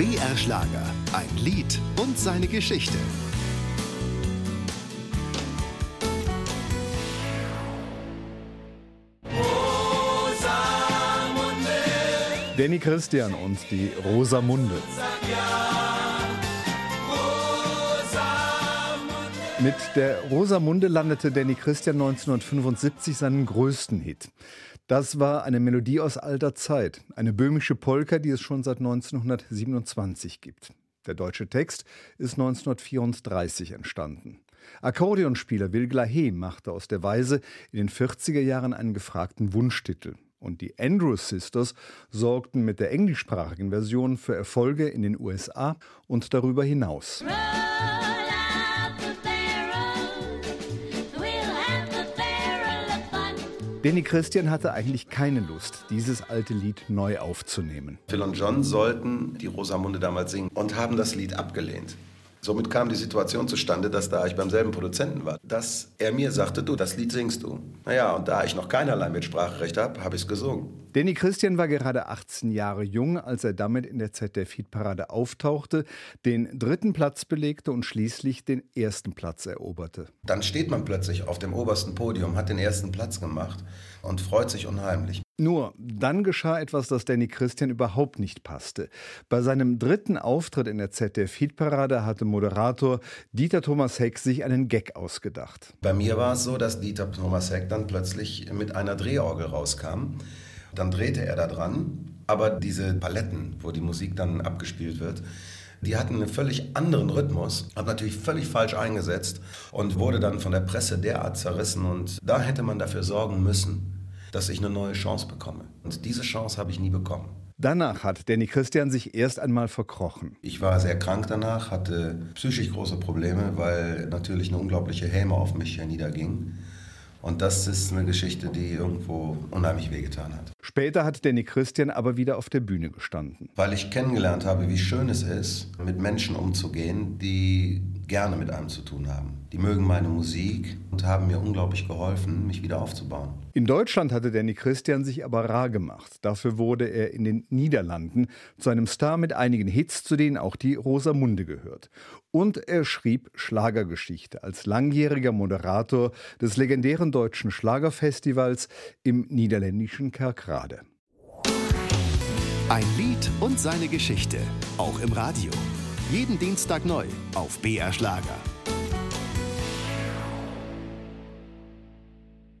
BR Schlager, ein Lied und seine Geschichte. Danny Christian und die Rosamunde. Mit der Rosamunde landete Danny Christian 1975 seinen größten Hit. Das war eine Melodie aus alter Zeit, eine böhmische Polka, die es schon seit 1927 gibt. Der deutsche Text ist 1934 entstanden. Akkordeonspieler Will Glahe machte aus der Weise in den 40er Jahren einen gefragten Wunschtitel. Und die Andrews Sisters sorgten mit der englischsprachigen Version für Erfolge in den USA und darüber hinaus. Danny Christian hatte eigentlich keine Lust, dieses alte Lied neu aufzunehmen. Phil und John sollten die Rosamunde damals singen und haben das Lied abgelehnt. Somit kam die Situation zustande, dass da ich beim selben Produzenten war, dass er mir sagte, du, das Lied singst du. Naja, und da ich noch keinerlei Mitspracherecht habe, habe ich es gesungen. Danny Christian war gerade 18 Jahre jung, als er damit in der ZDF-Hitparade auftauchte, den dritten Platz belegte und schließlich den ersten Platz eroberte. Dann steht man plötzlich auf dem obersten Podium, hat den ersten Platz gemacht und freut sich unheimlich. Nur, dann geschah etwas, das Danny Christian überhaupt nicht passte. Bei seinem dritten Auftritt in der ZDF-Hitparade hatte Moderator Dieter Thomas Heck sich einen Gag ausgedacht. Bei mir war es so, dass Dieter Thomas Heck dann plötzlich mit einer Drehorgel rauskam. Dann drehte er da dran, aber diese Paletten, wo die Musik dann abgespielt wird, die hatten einen völlig anderen Rhythmus, hat natürlich völlig falsch eingesetzt und wurde dann von der Presse derart zerrissen. Und da hätte man dafür sorgen müssen, dass ich eine neue Chance bekomme. Und diese Chance habe ich nie bekommen. Danach hat Danny Christian sich erst einmal verkrochen. Ich war sehr krank danach, hatte psychisch große Probleme, weil natürlich eine unglaubliche Häme auf mich niederging. Und das ist eine Geschichte, die irgendwo unheimlich wehgetan hat. Später hat Danny Christian aber wieder auf der Bühne gestanden. Weil ich kennengelernt habe, wie schön es ist, mit Menschen umzugehen, die gerne mit einem zu tun haben. Die mögen meine Musik und haben mir unglaublich geholfen, mich wieder aufzubauen. In Deutschland hatte Danny Christian sich aber rar gemacht. Dafür wurde er in den Niederlanden zu einem Star mit einigen Hits, zu denen auch die Rosamunde gehört. Und er schrieb Schlagergeschichte als langjähriger Moderator des legendären deutschen Schlagerfestivals im niederländischen Kerkrade. Ein Lied und seine Geschichte, auch im Radio. Jeden Dienstag neu auf BR Schlager.